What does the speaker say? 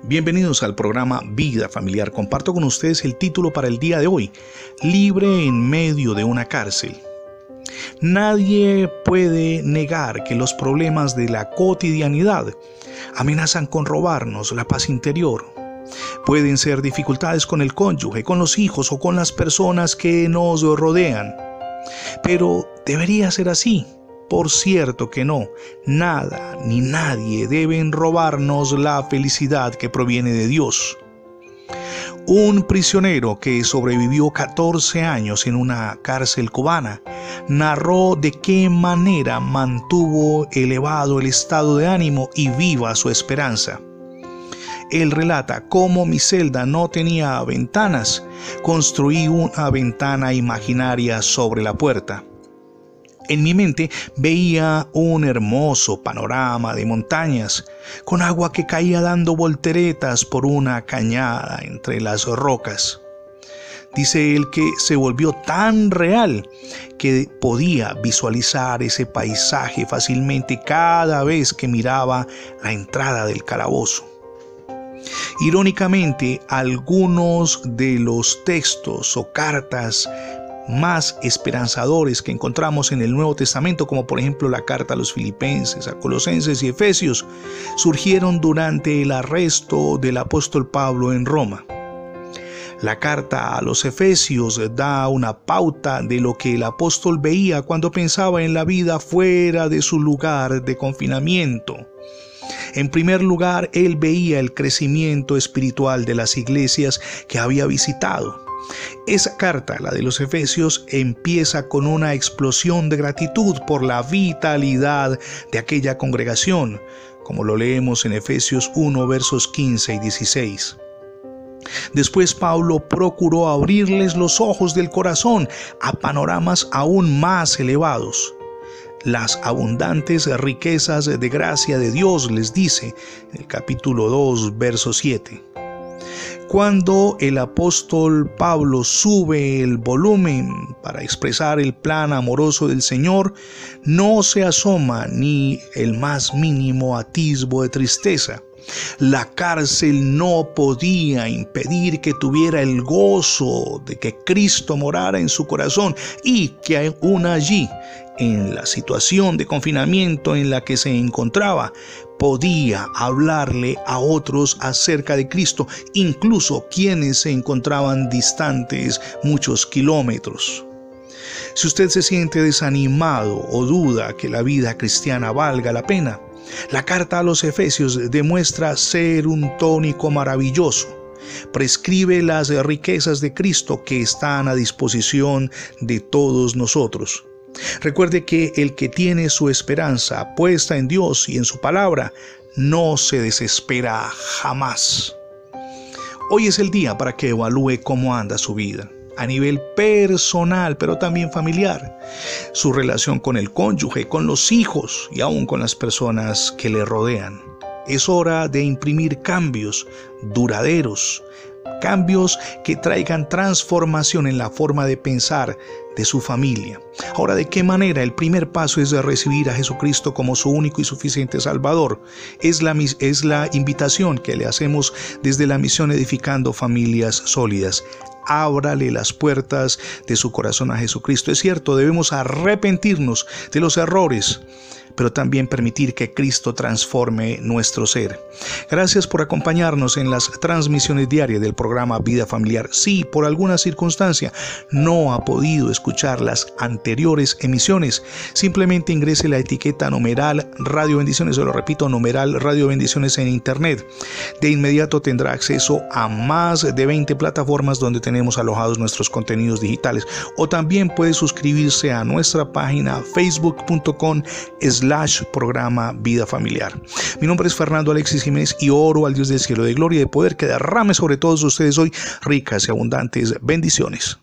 Bienvenidos al programa Vida Familiar. Comparto con ustedes el título para el día de hoy, Libre en medio de una cárcel. Nadie puede negar que los problemas de la cotidianidad amenazan con robarnos la paz interior. Pueden ser dificultades con el cónyuge, con los hijos o con las personas que nos rodean. Pero debería ser así. Por cierto que no, nada ni nadie deben robarnos la felicidad que proviene de Dios. Un prisionero que sobrevivió 14 años en una cárcel cubana narró de qué manera mantuvo elevado el estado de ánimo y viva su esperanza. Él relata cómo mi celda no tenía ventanas, construí una ventana imaginaria sobre la puerta. En mi mente veía un hermoso panorama de montañas, con agua que caía dando volteretas por una cañada entre las rocas. Dice él que se volvió tan real que podía visualizar ese paisaje fácilmente cada vez que miraba la entrada del calabozo. Irónicamente, algunos de los textos o cartas más esperanzadores que encontramos en el Nuevo Testamento, como por ejemplo la carta a los filipenses, a colosenses y efesios, surgieron durante el arresto del apóstol Pablo en Roma. La carta a los Efesios da una pauta de lo que el apóstol veía cuando pensaba en la vida fuera de su lugar de confinamiento. En primer lugar, él veía el crecimiento espiritual de las iglesias que había visitado. Esa carta, la de los Efesios, empieza con una explosión de gratitud por la vitalidad de aquella congregación, como lo leemos en Efesios 1 versos 15 y 16. Después Pablo procuró abrirles los ojos del corazón a panoramas aún más elevados. Las abundantes riquezas de gracia de Dios les dice en el capítulo 2, verso 7 cuando el apóstol Pablo sube el volumen para expresar el plan amoroso del Señor, no se asoma ni el más mínimo atisbo de tristeza. La cárcel no podía impedir que tuviera el gozo de que Cristo morara en su corazón y que aún allí, en la situación de confinamiento en la que se encontraba, podía hablarle a otros acerca de Cristo, incluso quienes se encontraban distantes muchos kilómetros. Si usted se siente desanimado o duda que la vida cristiana valga la pena, la carta a los Efesios demuestra ser un tónico maravilloso. Prescribe las riquezas de Cristo que están a disposición de todos nosotros. Recuerde que el que tiene su esperanza puesta en Dios y en su palabra no se desespera jamás. Hoy es el día para que evalúe cómo anda su vida a nivel personal, pero también familiar, su relación con el cónyuge, con los hijos y aún con las personas que le rodean. Es hora de imprimir cambios duraderos, cambios que traigan transformación en la forma de pensar de su familia. Ahora, ¿de qué manera? El primer paso es de recibir a Jesucristo como su único y suficiente Salvador. Es la, es la invitación que le hacemos desde la misión Edificando Familias Sólidas ábrale las puertas de su corazón a Jesucristo. Es cierto, debemos arrepentirnos de los errores pero también permitir que Cristo transforme nuestro ser. Gracias por acompañarnos en las transmisiones diarias del programa Vida Familiar. Si por alguna circunstancia no ha podido escuchar las anteriores emisiones, simplemente ingrese la etiqueta numeral Radio Bendiciones, se lo repito, numeral Radio Bendiciones en Internet. De inmediato tendrá acceso a más de 20 plataformas donde tenemos alojados nuestros contenidos digitales. O también puede suscribirse a nuestra página facebook.com slash programa Vida Familiar. Mi nombre es Fernando Alexis Jiménez y oro al Dios del cielo de gloria y de poder que derrame sobre todos ustedes hoy ricas y abundantes bendiciones.